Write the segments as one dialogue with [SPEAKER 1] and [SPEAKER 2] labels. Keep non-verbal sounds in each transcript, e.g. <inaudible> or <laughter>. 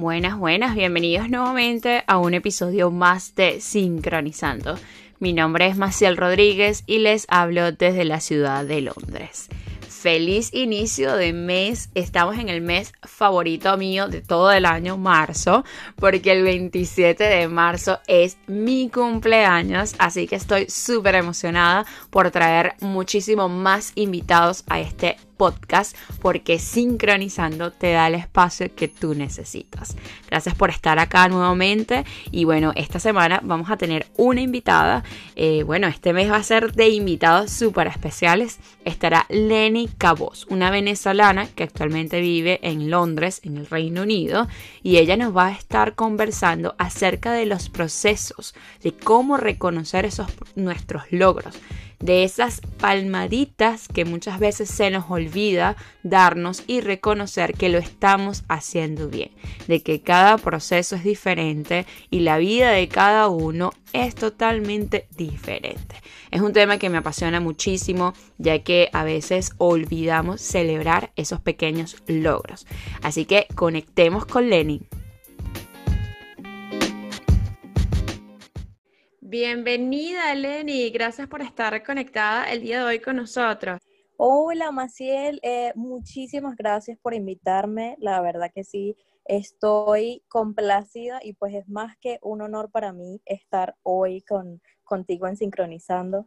[SPEAKER 1] Buenas, buenas, bienvenidos nuevamente a un episodio más de Sincronizando. Mi nombre es Maciel Rodríguez y les hablo desde la ciudad de Londres. Feliz inicio de mes. Estamos en el mes favorito mío de todo el año, marzo, porque el 27 de marzo es mi cumpleaños, así que estoy súper emocionada por traer muchísimo más invitados a este podcast porque sincronizando te da el espacio que tú necesitas. Gracias por estar acá nuevamente y bueno, esta semana vamos a tener una invitada. Eh, bueno, este mes va a ser de invitados súper especiales. Estará Lenny Cabos, una venezolana que actualmente vive en Londres, en el Reino Unido, y ella nos va a estar conversando acerca de los procesos, de cómo reconocer esos nuestros logros de esas palmaditas que muchas veces se nos olvida darnos y reconocer que lo estamos haciendo bien, de que cada proceso es diferente y la vida de cada uno es totalmente diferente. Es un tema que me apasiona muchísimo ya que a veces olvidamos celebrar esos pequeños logros. Así que conectemos con Lenin. Bienvenida, Lenny. Gracias por estar conectada el día de hoy con nosotros.
[SPEAKER 2] Hola, Maciel. Eh, muchísimas gracias por invitarme. La verdad que sí, estoy complacida y pues es más que un honor para mí estar hoy con, contigo en Sincronizando.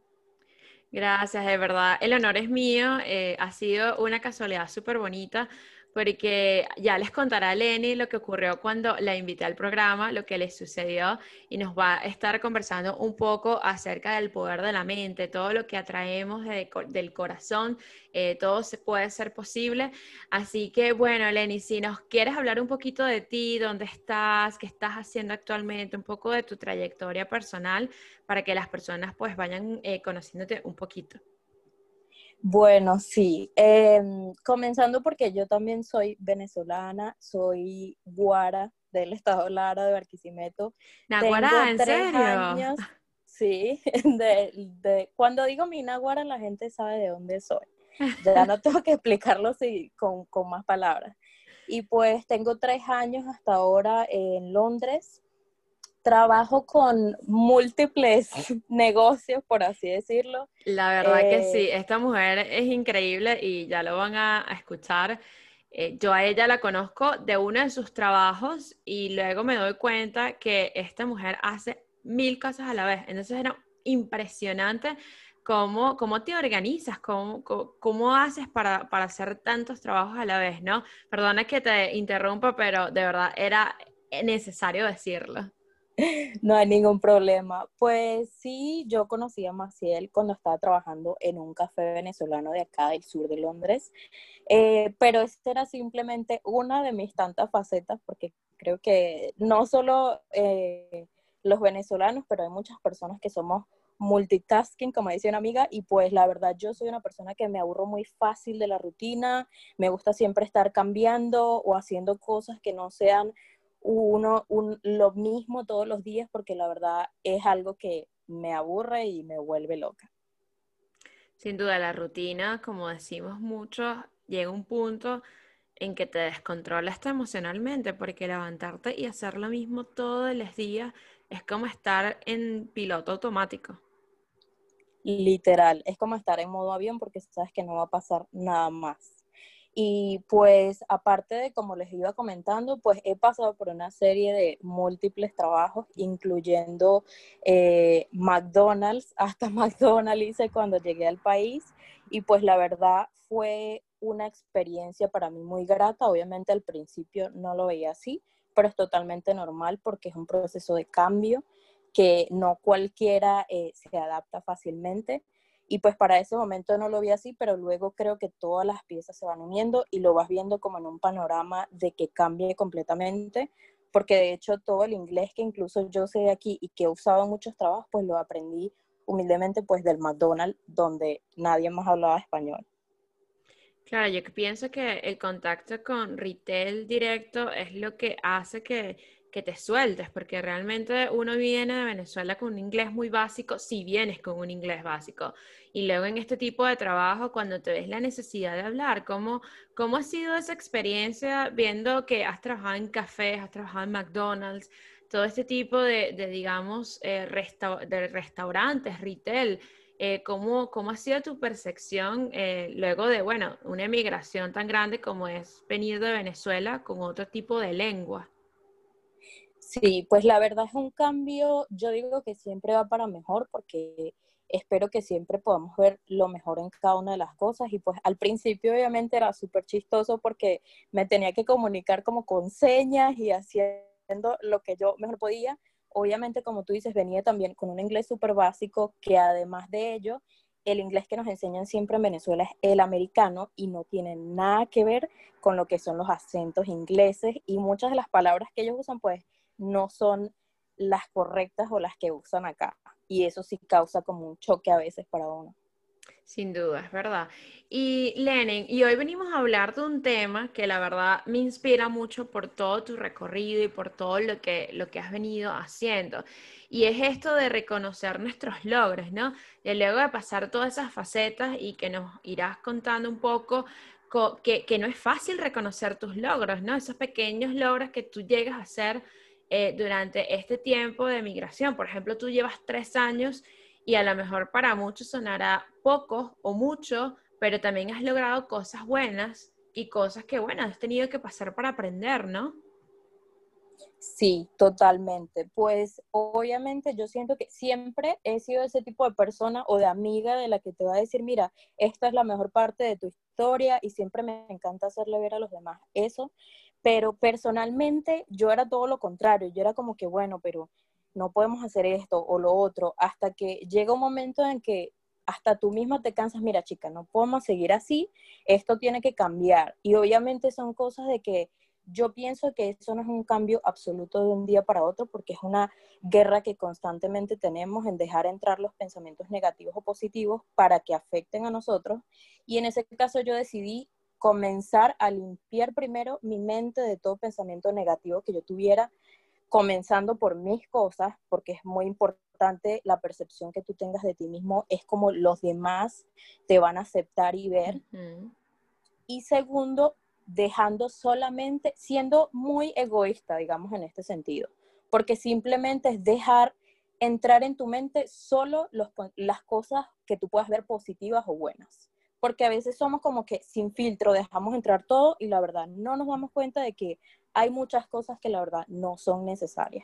[SPEAKER 1] Gracias, de verdad. El honor es mío. Eh, ha sido una casualidad súper bonita porque ya les contará Lenny lo que ocurrió cuando la invité al programa, lo que le sucedió y nos va a estar conversando un poco acerca del poder de la mente, todo lo que atraemos del corazón, eh, todo se puede ser posible. Así que bueno, Lenny, si nos quieres hablar un poquito de ti, dónde estás, qué estás haciendo actualmente, un poco de tu trayectoria personal para que las personas pues vayan eh, conociéndote un poquito.
[SPEAKER 2] Bueno, sí. Em, comenzando porque yo también soy venezolana, soy guara del estado Lara de Barquisimeto.
[SPEAKER 1] ¿Naguara? ¿En serio? Años,
[SPEAKER 2] sí. <laughs> De, cuando digo mi naguara, la gente sabe de dónde soy. Ya no <laughs> tengo que explicarlo con, con más palabras. Y pues tengo tres años hasta ahora en Londres trabajo con múltiples <laughs> <laughs> negocios, por así decirlo.
[SPEAKER 1] La verdad que sí, eh, esta mujer es increíble y ya lo van a, escuchar. Eh, yo a ella la conozco de uno de sus trabajos y luego me doy cuenta que esta mujer hace mil cosas a la vez. Entonces era impresionante cómo, cómo te organizas, cómo, cómo, haces para, para hacer tantos trabajos a la vez, ¿no? Perdona que te interrumpa, pero de verdad era necesario decirlo. <laughs>
[SPEAKER 2] No hay ningún problema. Pues sí, yo conocí a Maciel cuando estaba trabajando en un café venezolano de acá del sur de Londres, eh, pero esta era simplemente una de mis tantas facetas, porque creo que no solo eh, los venezolanos, pero hay muchas personas que somos multitasking, como dice una amiga, y pues la verdad yo soy una persona que me aburro muy fácil de la rutina, me gusta siempre estar cambiando o haciendo cosas que no sean uno lo mismo todos los días porque la verdad es algo que me aburre y me vuelve loca.
[SPEAKER 1] Sin duda, la rutina, como decimos muchos, llega un punto en que te descontrolas emocionalmente porque levantarte y hacer lo mismo todos los días es como estar en piloto automático.
[SPEAKER 2] Literal, es como estar en modo avión porque sabes que no va a pasar nada más. Y pues aparte de, como les iba comentando, pues he pasado por una serie de múltiples trabajos, incluyendo eh, McDonald's, <laughs> hasta McDonald's hice cuando llegué al país. Y pues la verdad fue una experiencia para mí muy grata. Obviamente al principio no lo veía así, pero es totalmente normal porque es un proceso de cambio que no cualquiera eh, se adapta fácilmente. Y pues para ese momento no lo vi así, pero luego creo que todas las piezas se van uniendo y lo vas viendo como en un panorama de que cambie completamente, porque de hecho todo el inglés que incluso yo sé de aquí y que he usado en muchos trabajos, pues lo aprendí humildemente pues del McDonald's, donde nadie más hablaba español.
[SPEAKER 1] Claro, yo pienso que el contacto con retail directo es lo que hace que que te sueltes, porque realmente uno viene de Venezuela con un inglés muy básico, si vienes con un inglés básico. Y luego en este tipo de trabajo, cuando te ves la necesidad de hablar, ¿cómo, cómo ha sido esa experiencia viendo que has trabajado en cafés, has trabajado en McDonald's, todo este tipo de, digamos, eh, de restaurantes, retail? Eh, ¿cómo, ¿cómo, ha sido tu percepción eh, luego de, bueno, una emigración tan grande como es venir de Venezuela con otro tipo de lengua?
[SPEAKER 2] Sí, pues la verdad es un cambio, yo digo que siempre va para mejor porque espero que siempre podamos ver lo mejor en cada una de las cosas y pues al principio obviamente era súper chistoso porque me tenía que comunicar como con señas y haciendo lo que yo mejor podía. Obviamente, como tú dices, venía también con un inglés súper básico que además de ello, el inglés que nos enseñan siempre en Venezuela es el americano y no tiene nada que ver con lo que son los acentos ingleses y muchas de las palabras que ellos usan pues no son las correctas o las que usan acá. Y eso sí causa como un choque a veces para uno.
[SPEAKER 1] Sin duda, es verdad. Y Lenin, y hoy venimos a hablar de un tema que la verdad me inspira mucho por todo tu recorrido y por todo lo que, lo que has venido haciendo. Y es esto de reconocer nuestros logros, ¿no? Y luego de pasar todas esas facetas y que nos irás contando un poco que, que no es fácil reconocer tus logros, ¿no? Esos pequeños logros que tú llegas a hacer eh, durante este tiempo de migración. Por ejemplo, tú llevas tres años y a lo mejor para muchos sonará poco o mucho, pero también has logrado cosas buenas y cosas que, bueno, has tenido que pasar para aprender, ¿no?
[SPEAKER 2] Sí, totalmente. Pues obviamente yo siento que siempre he sido ese tipo de persona o de amiga de la que te va a decir, mira, esta es la mejor parte de tu historia y siempre me encanta hacerle ver a los demás eso. Pero personalmente yo era todo lo contrario, yo era como que, bueno, pero no podemos hacer esto o lo otro, hasta que llega un momento en que hasta tú misma te cansas, mira chica, no podemos seguir así, esto tiene que cambiar. Y obviamente son cosas de que yo pienso que eso no es un cambio absoluto de un día para otro, porque es una guerra que constantemente tenemos en dejar entrar los pensamientos negativos o positivos para que afecten a nosotros. Y en ese caso yo decidí comenzar a limpiar primero mi mente de todo pensamiento negativo que yo tuviera, comenzando por mis cosas, porque es muy importante la percepción que tú tengas de ti mismo, es como los demás te van a aceptar y ver. Y segundo, dejando solamente, siendo muy egoísta, digamos, en este sentido, porque simplemente es dejar entrar en tu mente solo las cosas que tú puedas ver positivas o buenas porque a veces somos como que sin filtro dejamos entrar todo y la verdad no nos damos cuenta de que hay muchas cosas que la verdad no son necesarias.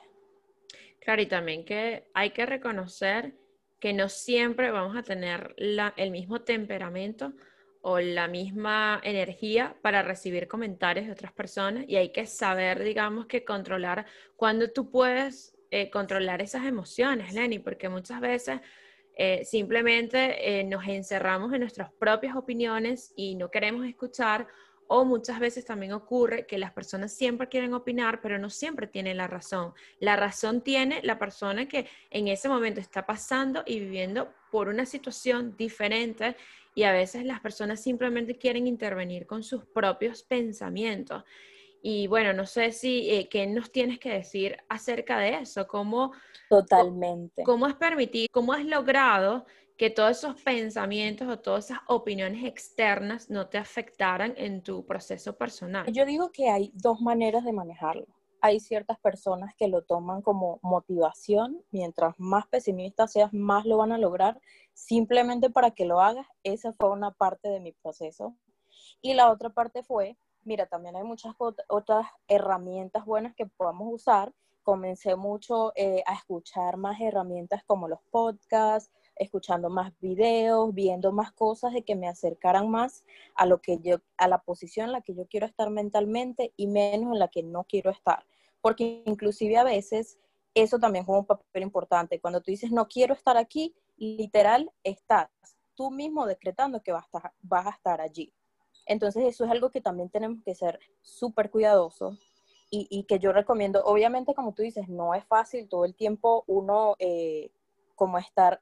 [SPEAKER 1] Claro, y también que hay que reconocer que no siempre vamos a tener el mismo temperamento o la misma energía para recibir comentarios de otras personas y hay que saber, digamos, que controlar cuando tú puedes eh, controlar esas emociones, Lenny, porque muchas veces eh, simplemente eh, nos encerramos en nuestras propias opiniones y no queremos escuchar o muchas veces también ocurre que las personas siempre quieren opinar, pero no siempre tienen la razón. La razón tiene la persona que en ese momento está pasando y viviendo por una situación diferente y a veces las personas simplemente quieren intervenir con sus propios pensamientos. Y bueno, no sé si, eh, ¿qué nos tienes que decir acerca de eso? ¿Cómo,
[SPEAKER 2] Totalmente.
[SPEAKER 1] ¿Cómo has permitido, cómo has logrado que todos esos pensamientos o todas esas opiniones externas no te afectaran en tu proceso personal?
[SPEAKER 2] Yo digo que hay dos maneras de manejarlo. Hay ciertas personas que lo toman como motivación, mientras más pesimista seas, más lo van a lograr, simplemente para que lo hagas. Esa fue una parte de mi proceso. Y la otra parte fue mira, también hay muchas otras herramientas buenas que podamos usar. Comencé mucho eh, a escuchar más herramientas como los podcasts, escuchando más videos, viendo más cosas de que me acercaran más a lo que yo, a la posición en la que yo quiero estar mentalmente y menos en la que no quiero estar. Porque inclusive a veces eso también juega un papel importante. Cuando tú dices no quiero estar aquí, literal estás tú mismo decretando que vas vas a estar allí. Entonces eso es algo que también tenemos que ser súper cuidadosos y, que yo recomiendo, obviamente como tú dices, no es fácil todo el tiempo uno eh, como estar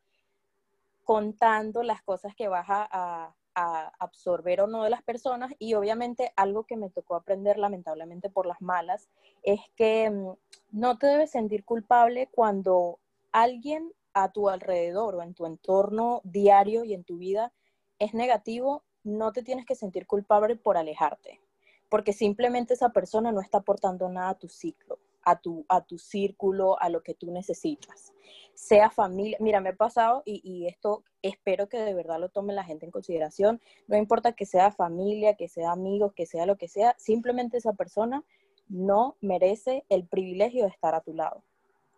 [SPEAKER 2] contando las cosas que vas a, absorber o no de las personas. Y obviamente algo que me tocó aprender lamentablemente por las malas es que mm, no te debes sentir culpable cuando alguien a tu alrededor o en tu entorno diario y en tu vida es negativo, no te tienes que sentir culpable por alejarte, porque simplemente esa persona no está aportando nada a tu ciclo, a tu, a tu círculo, a lo que tú necesitas. Sea familia, mira, me ha pasado y, y esto espero que de verdad lo tome la gente en consideración, no importa que sea familia, que sea amigos, que sea lo que sea, simplemente esa persona no merece el privilegio de estar a tu lado,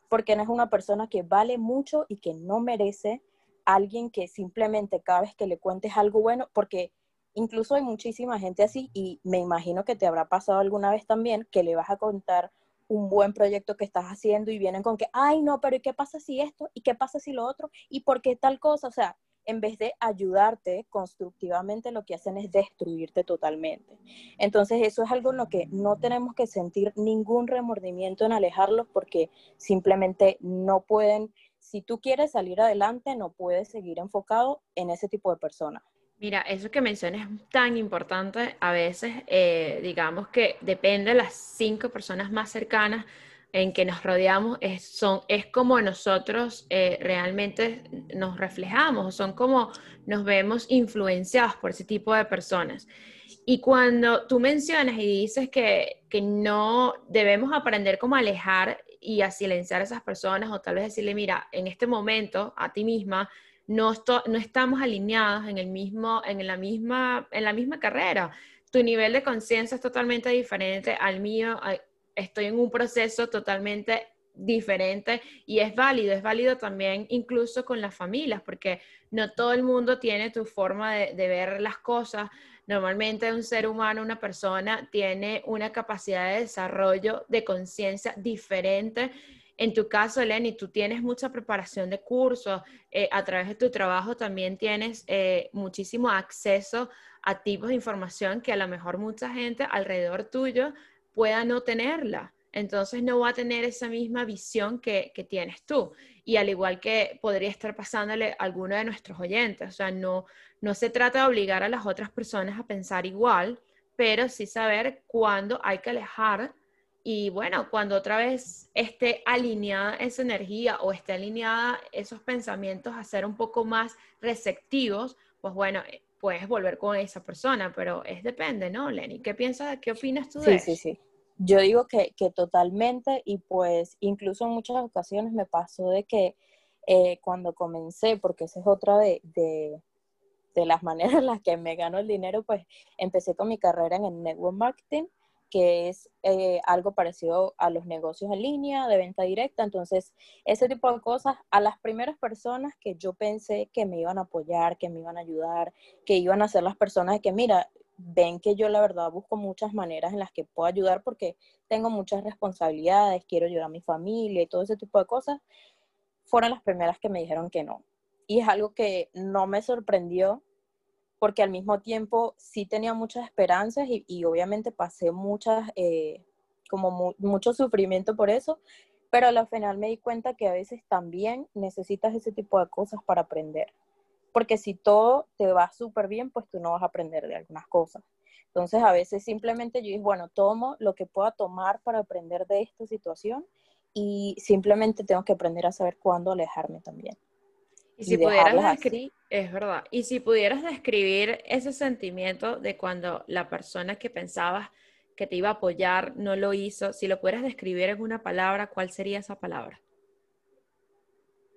[SPEAKER 2] porque no es una persona que vale mucho y que no merece alguien que simplemente cada vez que le cuentes algo bueno, porque incluso hay muchísima gente así y me imagino que te habrá pasado alguna vez también que le vas a contar un buen proyecto que estás haciendo y vienen con que, ay, no, pero ¿y qué pasa si esto? ¿Y qué pasa si lo otro? ¿Y por qué tal cosa? O sea, en vez de ayudarte constructivamente, lo que hacen es destruirte totalmente. Entonces, eso es algo en lo que no tenemos que sentir ningún remordimiento en alejarlos porque simplemente no pueden, si tú quieres salir adelante, no puedes seguir enfocado en ese tipo de personas.
[SPEAKER 1] Mira, eso que mencionas es tan importante. A veces, eh, digamos que depende de las cinco personas más cercanas en que nos rodeamos es, como nosotros eh, realmente nos reflejamos, son como nos vemos influenciados por ese tipo de personas. Y cuando tú mencionas y dices que, que no debemos aprender cómo alejar y a silenciar a esas personas o tal vez decirle, mira, en este momento a ti misma no, no estamos alineados en, el mismo, en, la misma, en la misma carrera. Tu nivel de conciencia es totalmente diferente al mío estoy en un proceso totalmente diferente y es válido, es válido también incluso con las familias, porque no todo el mundo tiene tu forma de, ver las cosas. Normalmente un ser humano, una persona, tiene una capacidad de desarrollo de conciencia diferente. En tu caso, Eleni, tú tienes mucha preparación de cursos, eh, a través de tu trabajo también tienes eh, muchísimo acceso a tipos de información que a lo mejor mucha gente alrededor tuyo pueda no tenerla. Entonces no va a tener esa misma visión que, tienes tú. Y al igual que podría estar pasándole a alguno de nuestros oyentes. O sea, no, no se trata de obligar a las otras personas a pensar igual, pero sí saber cuándo hay que alejar y bueno, cuando otra vez esté alineada esa energía o esté alineada esos pensamientos a ser un poco más receptivos, pues bueno, puedes volver con esa persona, pero es depende, ¿no, Lenny? ¿Qué piensas, qué opinas tú de
[SPEAKER 2] eso? Sí, sí, sí. Yo digo que, que, totalmente y pues incluso en muchas ocasiones me pasó de que eh, cuando comencé, porque esa es otra de, de, de, las <laughs> maneras en las que me gano el dinero, pues empecé con mi carrera en el network marketing que es eh, algo parecido a los negocios en línea, de venta directa. Entonces, ese tipo de cosas, a las primeras personas que yo pensé que me iban a apoyar, que me iban a ayudar, que iban a ser las personas que, mira, ven que yo la verdad busco muchas maneras en las que puedo ayudar porque tengo muchas responsabilidades, quiero ayudar a mi familia y todo ese tipo de cosas, fueron las primeras que me dijeron que no. Y es algo que no me sorprendió porque al mismo tiempo sí tenía muchas esperanzas y, obviamente pasé muchas, eh, como mucho sufrimiento por eso, pero al final me di cuenta que a veces también necesitas ese tipo de cosas para aprender, porque si todo te va súper bien, pues tú no vas a aprender de algunas cosas. Entonces a veces simplemente yo dije, bueno, tomo lo que pueda tomar para aprender de esta situación y simplemente tengo que aprender a saber cuándo alejarme también.
[SPEAKER 1] Y si pudieras es verdad, y si pudieras describir ese sentimiento de cuando la persona que pensabas que te iba a apoyar no lo hizo, si lo pudieras describir en una palabra, ¿cuál sería esa palabra?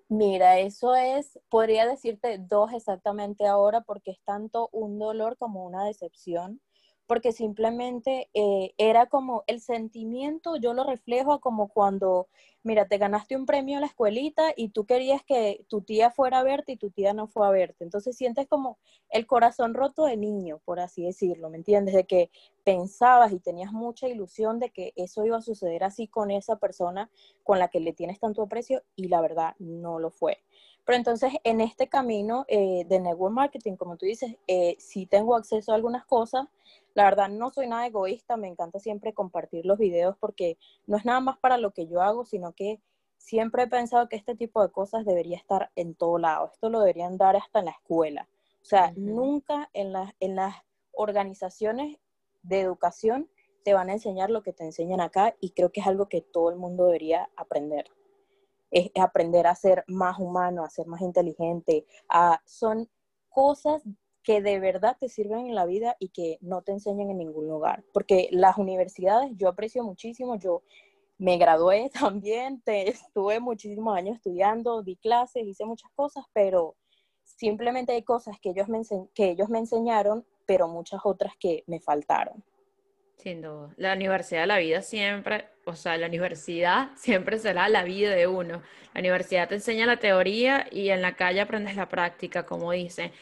[SPEAKER 2] Mira, eso es, podría decirte dos exactamente ahora porque es tanto un dolor como una decepción porque simplemente eh, era como el sentimiento, yo lo reflejo como cuando, mira, te ganaste un premio en la escuelita y tú querías que tu tía fuera a verte y tu tía no fue a verte. Entonces sientes como el corazón roto de niño, por así decirlo, ¿me entiendes? De que pensabas y tenías mucha ilusión de que eso iba a suceder así con esa persona con la que le tienes tanto aprecio y la verdad no lo fue. Pero entonces en este camino eh, de network marketing, como tú dices, eh, sí tengo acceso a algunas cosas. La verdad no soy nada egoísta, me encanta siempre compartir los videos porque no es nada más para lo que yo hago, sino que siempre he pensado que este tipo de cosas debería estar en todo lado. Esto lo deberían dar hasta en la escuela. O sea, nunca en, en las organizaciones de educación te van a enseñar lo que te enseñan acá y creo que es algo que todo el mundo debería aprender. Es, aprender a ser más humano, a ser más inteligente. A, son cosas que de verdad te sirven en la vida y que no te enseñan en ningún lugar. Porque las universidades yo aprecio muchísimo, yo me gradué <laughs> también, estuve muchísimos años estudiando, di clases, hice muchas cosas, pero simplemente hay cosas que ellos me, que ellos me enseñaron, pero muchas otras que me faltaron.
[SPEAKER 1] Sin duda. La universidad la vida siempre, o sea, la universidad <laughs> siempre será la vida de uno. La universidad te enseña la teoría y en la calle aprendes la práctica, como dice.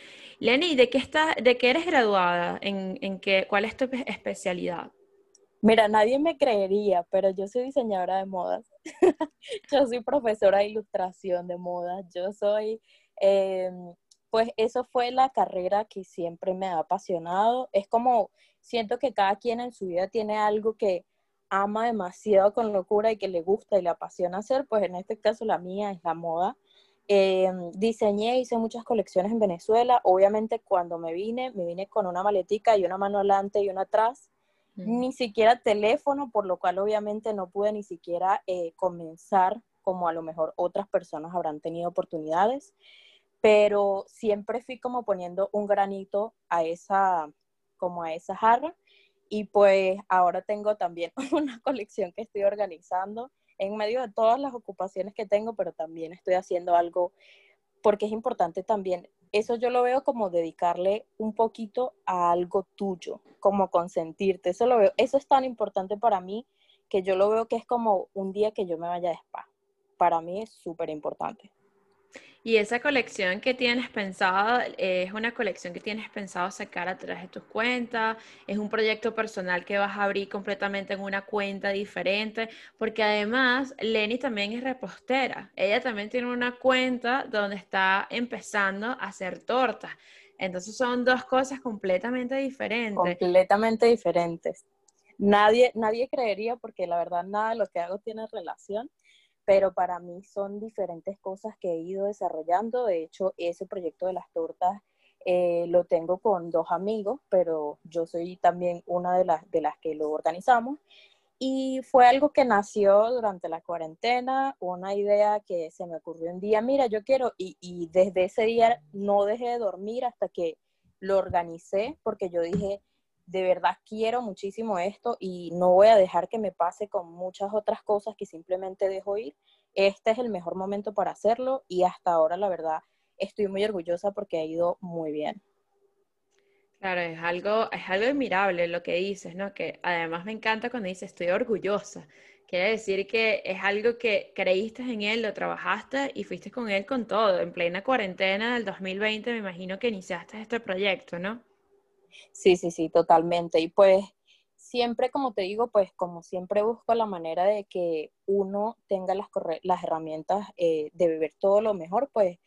[SPEAKER 1] Lenny, ¿de qué, está, de qué eres graduada? ¿En, en qué, ¿Cuál es tu especialidad?
[SPEAKER 2] Mira, nadie me creería, pero yo soy diseñadora de modas. <laughs> yo soy profesora de ilustración de modas. Yo soy, em, pues eso fue la carrera que siempre me ha apasionado. Es como, siento que cada quien en su vida tiene algo que ama demasiado con locura y que le gusta y le apasiona hacer. Pues en este caso la mía es la moda. Em, diseñé, hice muchas colecciones en Venezuela. Obviamente cuando me vine, me vine con una maletica y una mano adelante y una atrás. Ni siquiera teléfono, por lo cual obviamente no pude ni siquiera eh, comenzar como a lo mejor otras personas habrán tenido oportunidades, pero siempre fui como poniendo un granito a esa, como a esa jarra y pues ahora tengo también <laughs> una colección que estoy organizando en medio de todas las ocupaciones que tengo, pero también estoy haciendo algo porque es importante también, eso yo lo veo como dedicarle un poquito a algo tuyo, como consentirte, eso lo veo, eso es tan importante para mí que yo lo veo que es como un día que yo me vaya de spa. Para mí es súper importante.
[SPEAKER 1] Y esa colección que tienes pensado, eh, es una colección que tienes pensado sacar a través de tus cuentas, es un proyecto personal que vas a abrir completamente en una cuenta diferente, porque además Lenny también es repostera. Ella también tiene una cuenta donde está empezando a hacer tortas. Entonces son dos cosas completamente diferentes.
[SPEAKER 2] Completamente diferentes. Nadie, nadie creería, porque la verdad nada de lo que hago tiene relación, pero para mí son diferentes cosas que he ido desarrollando. De hecho, ese proyecto de las tortas eh, lo tengo con dos amigos, pero yo soy también una de las, de las que lo organizamos. Y fue algo que nació durante la cuarentena, una idea que se me ocurrió un día, mira, yo quiero, y, y desde ese día no dejé de dormir hasta que lo organicé, porque yo dije, de verdad quiero muchísimo esto y no voy a dejar que me pase con muchas otras cosas que simplemente dejo ir. Este es el mejor momento para hacerlo y hasta ahora la verdad estoy muy orgullosa porque ha ido muy bien.
[SPEAKER 1] Claro, es algo, es algo admirable lo que dices, ¿no? Que además me encanta cuando dices estoy orgullosa. Quiere decir que es algo que creíste en él, lo trabajaste y fuiste con él con todo. En plena cuarentena del 2020 me imagino que iniciaste este proyecto, ¿no?
[SPEAKER 2] Sí, sí, sí, totalmente. Y pues siempre, como te digo, pues como siempre busco la manera de que uno tenga las, las herramientas eh, de beber todo lo mejor, pues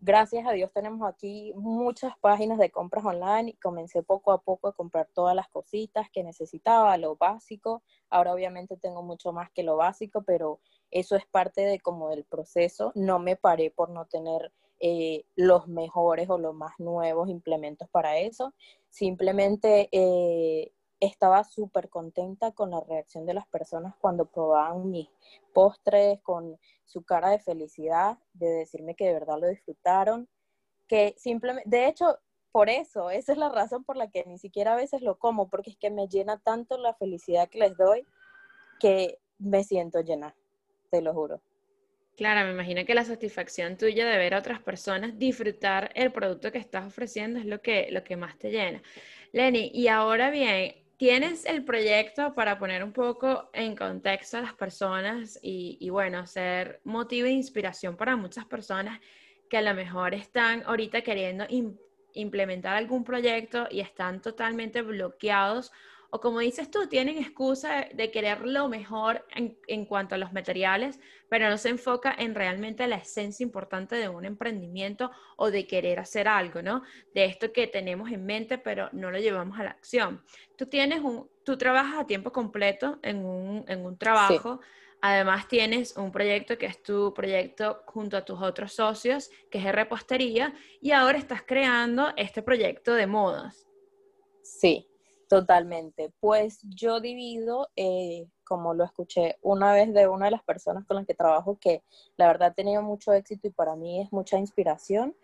[SPEAKER 2] gracias a Dios tenemos aquí muchas páginas de compras online y comencé poco a poco a comprar todas las cositas que necesitaba, lo básico. Ahora obviamente tengo mucho más que lo básico, pero eso es parte de como del proceso. No me paré por no tener eh, los mejores o los más nuevos implementos para eso. Simplemente eh, estaba súper contenta con la reacción de las personas cuando probaban mis postres, con su cara de felicidad, de decirme que de verdad lo disfrutaron, que simplemente, de hecho, por eso, esa es la razón por la que ni siquiera a veces lo como, porque es que me llena tanto la felicidad que les doy que me siento llena, te lo juro.
[SPEAKER 1] Claro, me imagino que la satisfacción tuya de ver a otras personas disfrutar el producto que estás ofreciendo es lo que, lo que más te llena. Lenny, y ahora bien, tienes el proyecto para poner un poco en contexto a las personas y, bueno, ser motivo e inspiración para muchas personas que a lo mejor están ahorita queriendo implementar algún proyecto y están totalmente bloqueados o como dices tú, tienen excusa de querer lo mejor en, cuanto a los materiales, pero no se enfoca en realmente la esencia importante de un emprendimiento o de querer hacer algo, ¿no? De esto que tenemos en mente, pero no lo llevamos a la acción. Tú tienes un, tú trabajas a tiempo completo en un, trabajo. Además tienes un proyecto que es tu proyecto junto a tus otros socios, que es repostería, y ahora estás creando este proyecto de modas.
[SPEAKER 2] Sí, totalmente. Pues yo divido, eh, como lo escuché una vez de una de las personas con las que trabajo, que la verdad ha tenido mucho éxito y para mí es mucha inspiración,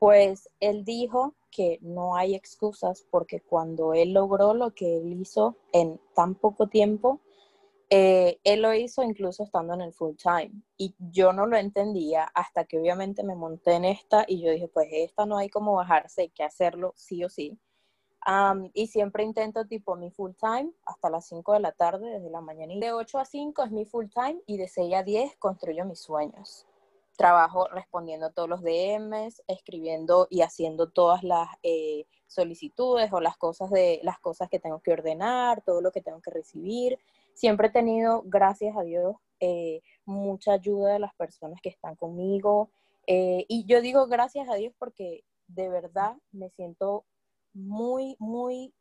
[SPEAKER 2] pues él dijo que no hay excusas porque cuando él logró lo que él hizo en tan poco tiempo, eh, él lo hizo incluso estando en el full time y yo no lo entendía hasta que obviamente me monté en esta y yo dije, pues esta no hay como bajarse, hay que hacerlo sí o sí. Y siempre intento tipo mi full time hasta las 5 de la tarde, desde la mañana. De 8 a 5 es mi full time y de 6 a 10 construyo mis sueños trabajo respondiendo todos los DMs, escribiendo y haciendo todas las eh, solicitudes o las cosas de las cosas que tengo que ordenar, todo lo que tengo que recibir. Siempre he tenido, gracias a Dios, eh, mucha ayuda de las personas que están conmigo. Eh, y yo digo gracias a Dios porque de verdad me siento muy, muy,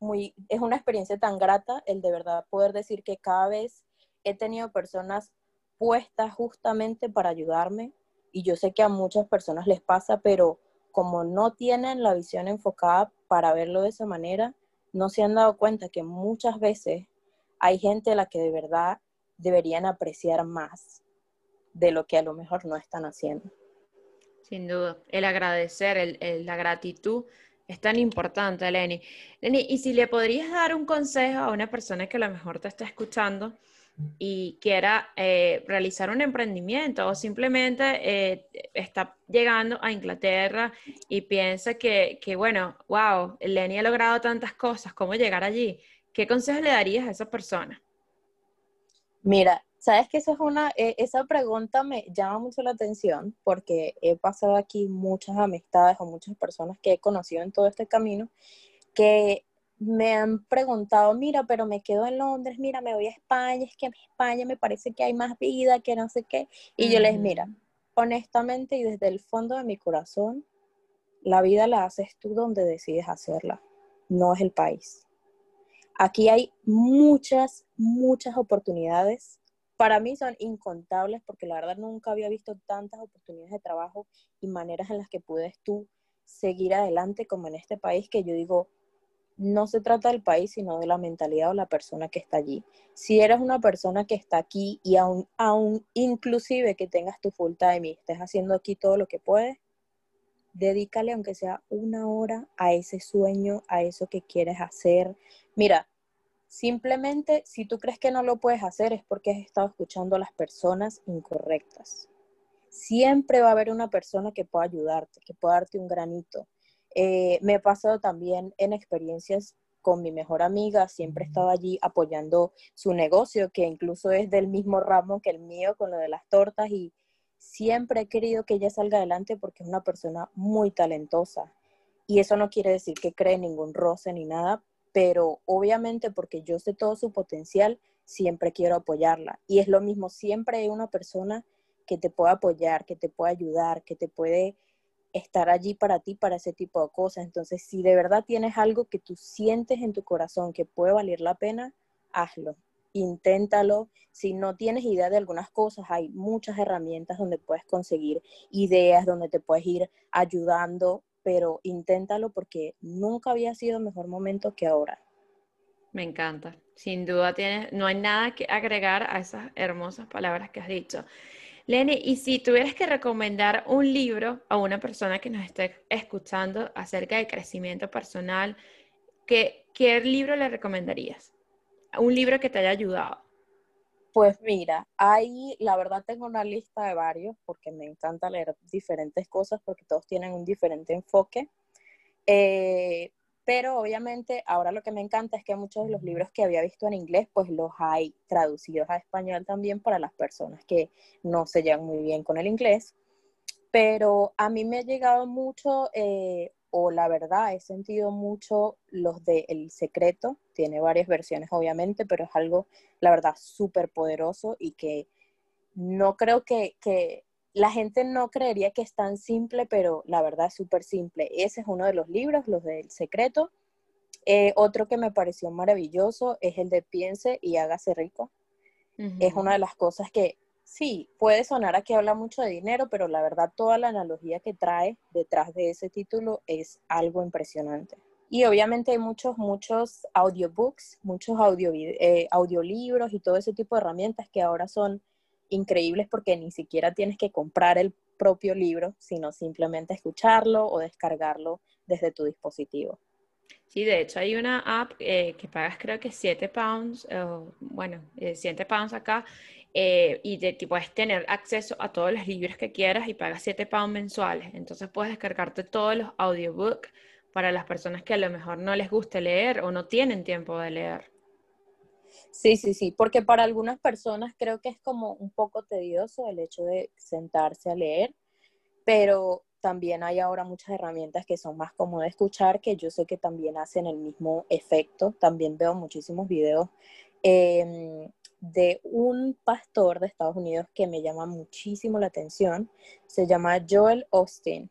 [SPEAKER 2] muy, es una experiencia tan grata el de verdad poder decir que cada vez he tenido personas puesta justamente para ayudarme y yo sé que a muchas personas les pasa, pero como no tienen la visión enfocada para verlo de esa manera, no se han dado cuenta que muchas veces hay gente a la que de verdad deberían apreciar más de lo que a lo mejor no están haciendo.
[SPEAKER 1] Sin duda, el agradecer, la gratitud es tan importante, Lenny. Lenny, y si le podrías dar un consejo a una persona que a lo mejor te está escuchando, y quiera eh, realizar un emprendimiento o simplemente eh, está llegando a Inglaterra y piensa que, que, bueno, wow, Lenny ha logrado tantas cosas, ¿cómo llegar allí? ¿Qué consejos le darías a esa persona?
[SPEAKER 2] Mira, sabes que esa es una, eh, esa pregunta me llama mucho la atención porque he pasado aquí muchas amistades o muchas personas que he conocido en todo este camino que me han preguntado, mira, pero me quedo en Londres, mira, me voy a España, es que en España me parece que hay más vida, que no sé qué. Y yo les, mira, honestamente y desde el fondo de mi corazón, la vida la haces tú donde decides hacerla, no es el país. Aquí hay muchas, muchas oportunidades. Para mí son incontables porque la verdad nunca había visto tantas oportunidades de trabajo y maneras en las que puedes tú seguir adelante como en este país que yo digo, no se trata del país, sino de la mentalidad o la persona que está allí. Si eres una persona que está aquí y aún, aún inclusive que tengas tu full time y estés haciendo aquí todo lo que puedes, dedícale aunque sea una hora a ese sueño, a eso que quieres hacer. Mira, simplemente si tú crees que no lo puedes hacer es porque has estado escuchando a las personas incorrectas. Siempre va a haber una persona que pueda ayudarte, que pueda darte un granito, eh, me he pasado también en experiencias con mi mejor amiga, siempre he estado allí apoyando su negocio, que incluso es del mismo ramo que el mío con lo de las tortas y siempre he querido que ella salga adelante porque es una persona muy talentosa. Y eso no quiere decir que cree ningún roce ni nada, pero obviamente porque yo sé todo su potencial, siempre quiero apoyarla. Y es lo mismo, siempre hay una persona que te puede apoyar, que te puede ayudar, que te puede estar allí para ti, para ese tipo de cosas. Entonces, si de verdad tienes algo que tú sientes en tu corazón que puede valer la pena, hazlo, inténtalo. Si no tienes idea de algunas cosas, hay muchas herramientas donde puedes conseguir ideas, donde te puedes ir ayudando, pero inténtalo porque nunca había sido mejor momento que ahora.
[SPEAKER 1] Me encanta. Sin duda tienes, no hay nada que agregar a esas hermosas palabras que has dicho. Lenny, y si tuvieras que recomendar un libro a una persona que nos esté escuchando acerca de crecimiento personal, ¿qué, ¿qué libro le recomendarías? Un libro que te haya ayudado.
[SPEAKER 2] Pues mira, ahí la verdad tengo una lista de varios porque me encanta leer diferentes cosas porque todos tienen un diferente enfoque. Eh, pero obviamente ahora lo que me encanta es que muchos de los libros que había visto en inglés, pues los hay traducidos a español también para las personas que no se llevan muy bien con el inglés. Pero a mí me ha llegado mucho, eh, o la verdad, he sentido mucho los de El Secreto. Tiene varias versiones, obviamente, pero es algo, la verdad, súper poderoso y que no creo que, que la gente no creería que es tan simple, pero la verdad es súper simple. Ese es uno de los libros, los del secreto. Eh, otro que me pareció maravilloso es el de Piense y hágase rico. es una de las cosas que sí, puede sonar a que habla mucho de dinero, pero la verdad toda la analogía que trae detrás de ese título es algo impresionante. Y obviamente hay muchos, muchos audiobooks, muchos eh, audiolibros y todo ese tipo de herramientas que ahora son increíbles porque ni siquiera tienes que comprar el propio libro, sino simplemente escucharlo o descargarlo desde tu dispositivo.
[SPEAKER 1] Sí, de hecho hay una app eh, que pagas creo que 7 pounds, bueno, 7 eh, pounds acá, y de, puedes tener acceso a todos los libros que quieras y pagas 7 pounds mensuales. Entonces puedes descargarte todos los audiobooks para las personas que a lo mejor no les guste leer o no tienen tiempo de leer.
[SPEAKER 2] Sí, sí, sí, porque para algunas personas creo que es como un poco tedioso el hecho de sentarse a leer, pero también hay ahora muchas herramientas que son más cómodas de escuchar, que yo sé que también hacen el mismo efecto. También veo muchísimos videos em, de un pastor de Estados Unidos que me llama muchísimo la atención. Se llama Joel Austin.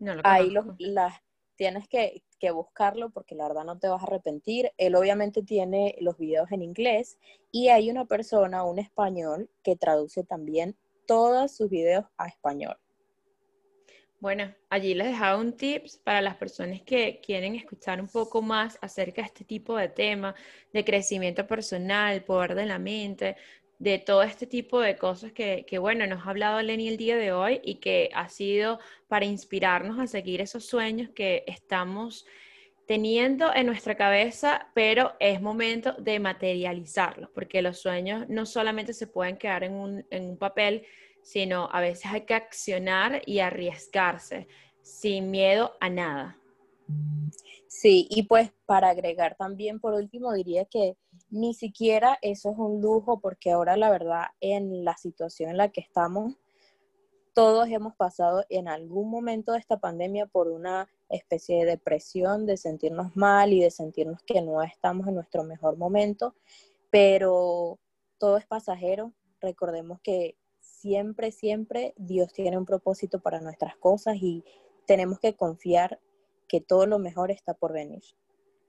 [SPEAKER 2] No lo Ahí los, las, tienes que, buscarlo porque la verdad no te vas a arrepentir. Él obviamente tiene los videos en inglés y hay una persona, un español, que traduce también todos sus videos a español.
[SPEAKER 1] Bueno, allí les dejaba un tips para las personas que quieren escuchar un poco más acerca de este tipo de tema, de crecimiento personal, poder de la mente, de todo este tipo de cosas que, bueno, nos ha hablado Lenny el día de hoy y que ha sido para inspirarnos a seguir esos sueños que estamos teniendo en nuestra cabeza, pero es momento de materializarlos, porque los sueños no solamente se pueden quedar en un, en un papel, sino a veces hay que accionar y arriesgarse sin miedo a nada.
[SPEAKER 2] Sí, y pues para agregar también, por último, diría que ni siquiera eso es un lujo porque ahora la verdad en la situación en la que estamos, todos hemos pasado en algún momento de esta pandemia por una especie de depresión, de sentirnos mal y de sentirnos que no estamos en nuestro mejor momento, pero todo es pasajero. Recordemos que siempre, siempre Dios tiene un propósito para nuestras cosas y tenemos que confiar que todo lo mejor está por venir.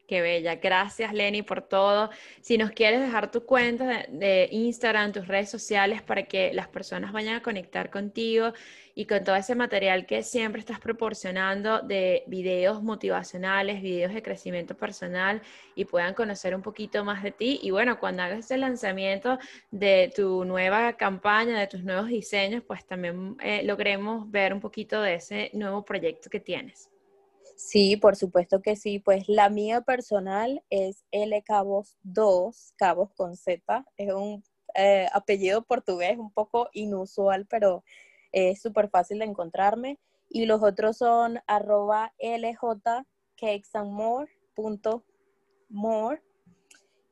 [SPEAKER 1] Qué bella. Gracias, Lenny, por todo. Si nos quieres dejar tu cuenta de, Instagram, tus redes sociales, para que las personas vayan a conectar contigo y con todo ese material que siempre estás proporcionando de videos motivacionales, videos de crecimiento personal y puedan conocer un poquito más de ti. Y bueno, cuando hagas el lanzamiento de tu nueva campaña, de tus nuevos diseños, pues también eh, logremos ver un poquito de ese nuevo proyecto que tienes.
[SPEAKER 2] Sí, por supuesto que sí. Pues la mía personal es L Cabos 2, Cabos con Z. Es un eh, apellido portugués un poco inusual, pero es súper fácil de encontrarme. Y los otros son arroba more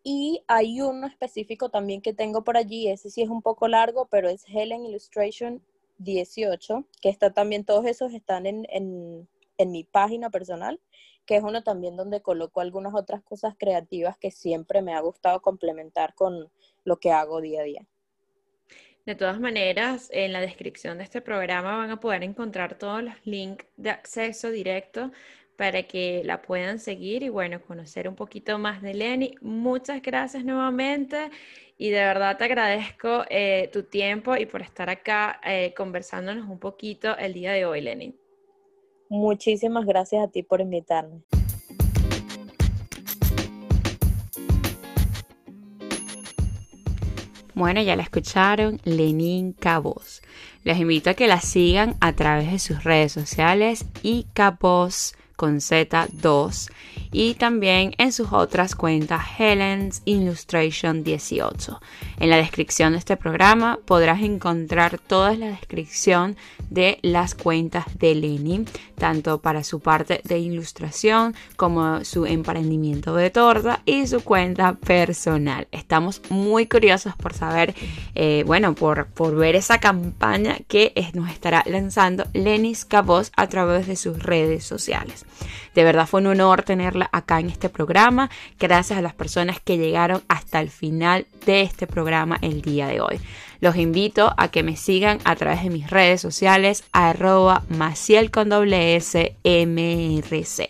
[SPEAKER 2] Y hay uno específico también que tengo por allí, ese sí es un poco largo, pero es Helen Illustration 18, que está también, todos esos están en en mi página personal, que es uno también donde coloco algunas otras cosas creativas que siempre me ha gustado complementar con lo que hago día a día.
[SPEAKER 1] De todas maneras, en la descripción de este programa van a poder encontrar todos los links de acceso directo para que la puedan seguir y bueno, conocer un poquito más de Lenny. Muchas gracias nuevamente y de verdad te agradezco eh, tu tiempo y por estar acá eh, conversándonos un poquito el día de hoy, Lenny.
[SPEAKER 2] Muchísimas gracias a ti por invitarme.
[SPEAKER 1] Bueno, ya la escucharon, Lenin Cabos. Les invito a que la sigan a través de sus redes sociales y Cabos con Z2 y también en sus otras cuentas Helen's Illustration 18. En la descripción de este programa podrás encontrar toda la descripción de las cuentas de Lenny, tanto para su parte de ilustración como su emprendimiento de torta y su cuenta personal. Estamos muy curiosos por saber, eh, bueno, por, por ver esa campaña que nos estará lanzando Lenis Cabos a través de sus redes sociales. De verdad fue un honor tenerla acá en este programa. Gracias a las personas que llegaron hasta el final de este programa el día de hoy. Los invito a que me sigan a través de mis redes sociales arroba maciel con doble S MRC.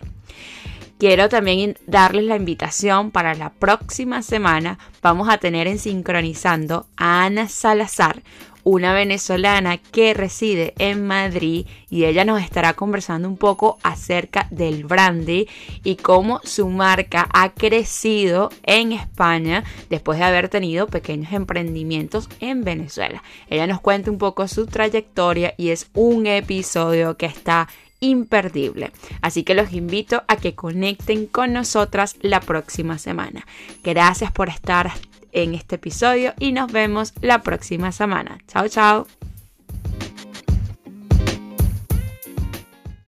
[SPEAKER 1] Quiero también darles la invitación para la próxima semana. Vamos a tener en Sincronizando a Ana Salazar, una venezolana que reside en Madrid y ella nos estará conversando un poco acerca del brandy y cómo su marca ha crecido en España después de haber tenido pequeños emprendimientos en Venezuela. Ella nos cuenta un poco su trayectoria y es un episodio que está imperdible. Así que los invito a que conecten con nosotras la próxima semana. Gracias por estar en este episodio y nos vemos la próxima semana. Chao, chao.